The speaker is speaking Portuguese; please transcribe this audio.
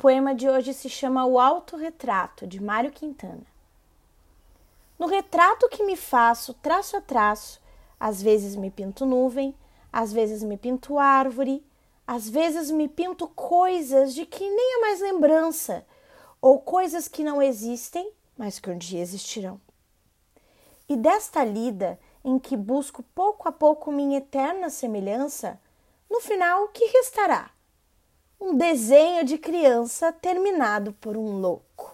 poema de hoje se chama O Autorretrato, de Mário Quintana. No retrato que me faço, traço a traço, às vezes me pinto nuvem, às vezes me pinto árvore, às vezes me pinto coisas de que nem há mais lembrança, ou coisas que não existem, mas que um dia existirão. E desta lida, em que busco pouco a pouco minha eterna semelhança, no final, que restará? Um desenho de criança terminado por um louco.